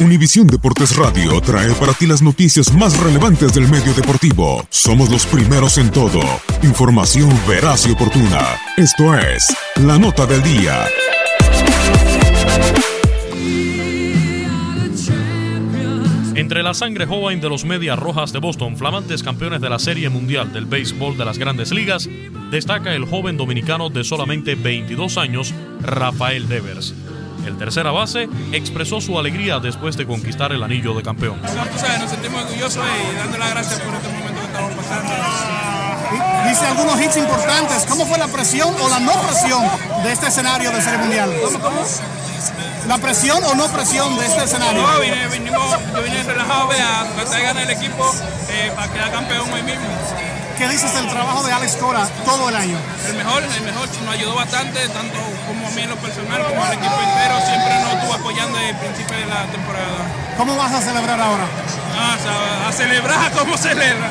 Univisión Deportes Radio trae para ti las noticias más relevantes del medio deportivo. Somos los primeros en todo. Información veraz y oportuna. Esto es La Nota del Día. Entre la sangre joven de los Medias Rojas de Boston, flamantes campeones de la Serie Mundial del Béisbol de las Grandes Ligas, destaca el joven dominicano de solamente 22 años, Rafael Devers. El tercera base expresó su alegría después de conquistar el anillo de campeón. No, tú sabes, nos sentimos orgullosos y dando las gracias por este momento que estamos pasando. Dice algunos hits importantes. ¿Cómo fue la presión o la no presión de este escenario de Serie Mundial? ¿Cómo, cómo? ¿La presión o no presión de este escenario? No, vine, vinimos, yo vine relajado vea, a tratar de ganar el equipo eh, para quedar campeón hoy mismo. ¿Qué dices del trabajo de Alex Cora todo el año? El mejor, el mejor, nos ayudó bastante, tanto como a mí en lo personal, como al equipo entero, siempre nos estuvo apoyando desde el principio de la temporada. ¿Cómo vas a celebrar ahora? Ah, a celebrar como celebra.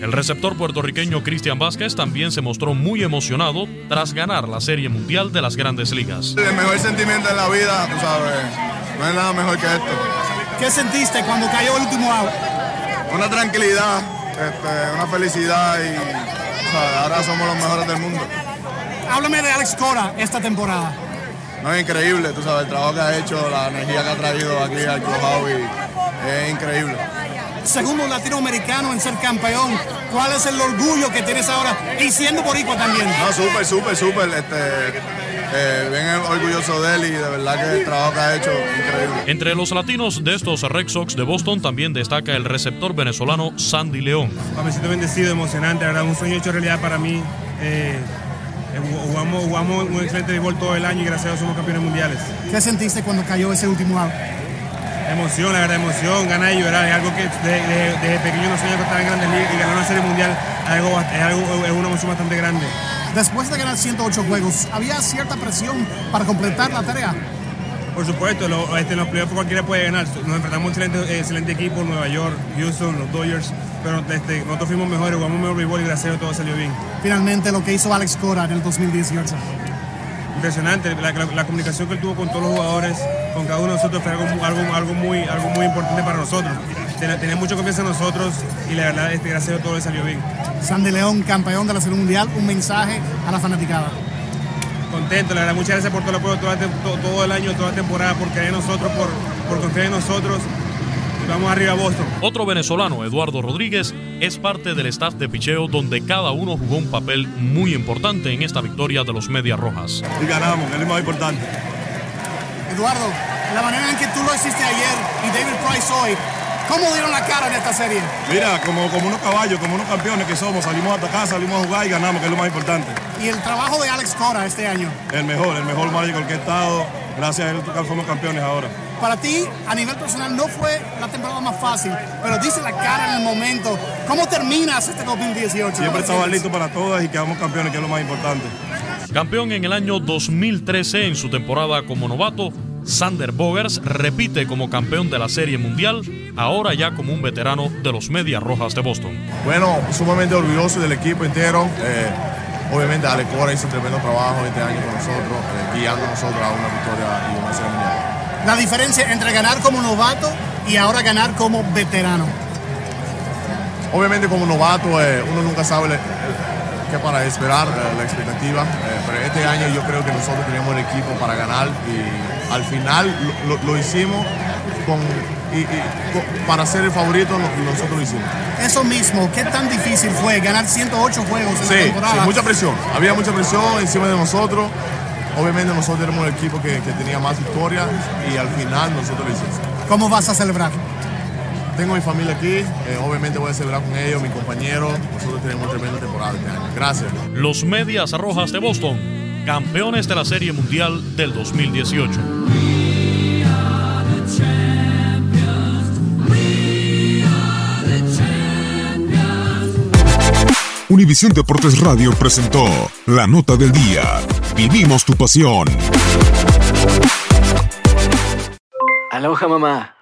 El receptor puertorriqueño Cristian Vázquez también se mostró muy emocionado tras ganar la Serie Mundial de las Grandes Ligas. El mejor sentimiento de la vida, tú sabes, no hay nada mejor que esto. ¿Qué sentiste cuando cayó el último out? Una tranquilidad, este, una felicidad y o sea, ahora somos los mejores del mundo. Háblame de Alex Cora esta temporada. No, es increíble, tú sabes, el trabajo que ha hecho, la energía que ha traído aquí al Club Howie, es increíble. Segundo latinoamericano en ser campeón, ¿cuál es el orgullo que tienes ahora? Y siendo boricua también. No, súper, súper, súper, este, eh, bien orgulloso de él y de verdad que el trabajo que ha hecho, increíble. Entre los latinos de estos Red Sox de Boston también destaca el receptor venezolano Sandy León. Me siento bendecido, emocionante, ¿verdad? un sueño hecho realidad para mí. Eh, jugamos, jugamos un excelente béisbol todo el año y gracias a Dios somos campeones mundiales. ¿Qué sentiste cuando cayó ese último out? Emoción, la verdad, emoción, ganar y llorar. Es algo que desde, desde pequeño no soñaba que estaba en grandes ligas y ganar una serie mundial es, algo, es, algo, es una emoción bastante grande. Después de ganar 108 juegos, ¿había cierta presión para completar la tarea? Por supuesto, lo, este, los playoffs cualquiera puede ganar. Nos enfrentamos a un excelente, excelente equipo, Nueva York, Houston, los Dodgers, pero este, nosotros fuimos mejores, jugamos mejor béisbol y gracias a Dios todo salió bien. Finalmente, lo que hizo Alex Cora en el 2018. Impresionante, la, la, la, comunicación que él tuvo con todos los jugadores, con cada uno de nosotros fue algo, algo, algo, muy, algo muy importante para nosotros. Tenía, tenía mucha confianza en nosotros y la verdad, este, gracias a Dios todo le salió bien. Sandy León, campeón de la Serie Mundial, un mensaje a la fanaticada. Contento, la verdad, muchas gracias por todo el apoyo todo, todo, todo el año, toda la temporada, por creer en nosotros, por, por confiar en nosotros. Vamos arriba a Boston. Otro venezolano, Eduardo Rodríguez, es parte del staff de picheo donde cada uno jugó un papel muy importante en esta victoria de los Medias Rojas. Y ganamos, es lo más importante. Eduardo, la manera en que tú lo hiciste ayer y David Price hoy, ¿cómo dieron la cara en esta serie? Mira, como, como unos caballos, como unos campeones que somos, salimos a atacar, salimos a jugar y ganamos, que es lo más importante. y el trabajo de Alex Cora este año. El mejor, el mejor manager que he estado. Gracias a él somos campeones ahora. Para ti, a nivel personal, no fue la temporada más fácil, pero dice la cara en el momento. ¿Cómo terminas este 2018? Siempre estaba listo para todas y quedamos campeones, que es lo más importante. Campeón en el año 2013 en su temporada como novato, Sander Bogers repite como campeón de la Serie Mundial, ahora ya como un veterano de los Medias Rojas de Boston. Bueno, sumamente orgulloso del equipo entero. Eh, obviamente Alex Cora hizo un tremendo trabajo este año con nosotros, eh, guiando a nosotros a una victoria y una Serie Mundial. La diferencia entre ganar como novato y ahora ganar como veterano. Obviamente como novato eh, uno nunca sabe que para esperar eh, la expectativa, eh, pero este año yo creo que nosotros teníamos el equipo para ganar y al final lo, hicimos con, y, para ser el favorito nosotros lo hicimos. Eso mismo, ¿qué tan difícil fue ganar 108 juegos en sí, la temporada? Sí, mucha presión, había mucha presión encima de nosotros. Obviamente nosotros éramos el equipo que, que tenía más victorias y al final nosotros lo hicimos. ¿Cómo vas a celebrar? Tengo mi familia aquí, eh, obviamente voy a celebrar con ellos, mi compañero. Nosotros tenemos tremenda temporada este año. Gracias. Los Medias Rojas de Boston, campeones de la Serie Mundial del 2018. Univisión Deportes Radio presentó la nota del día. Vivimos tu pasión. Aloha mamá.